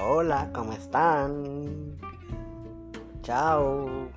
Hola, ¿cómo están? Chao.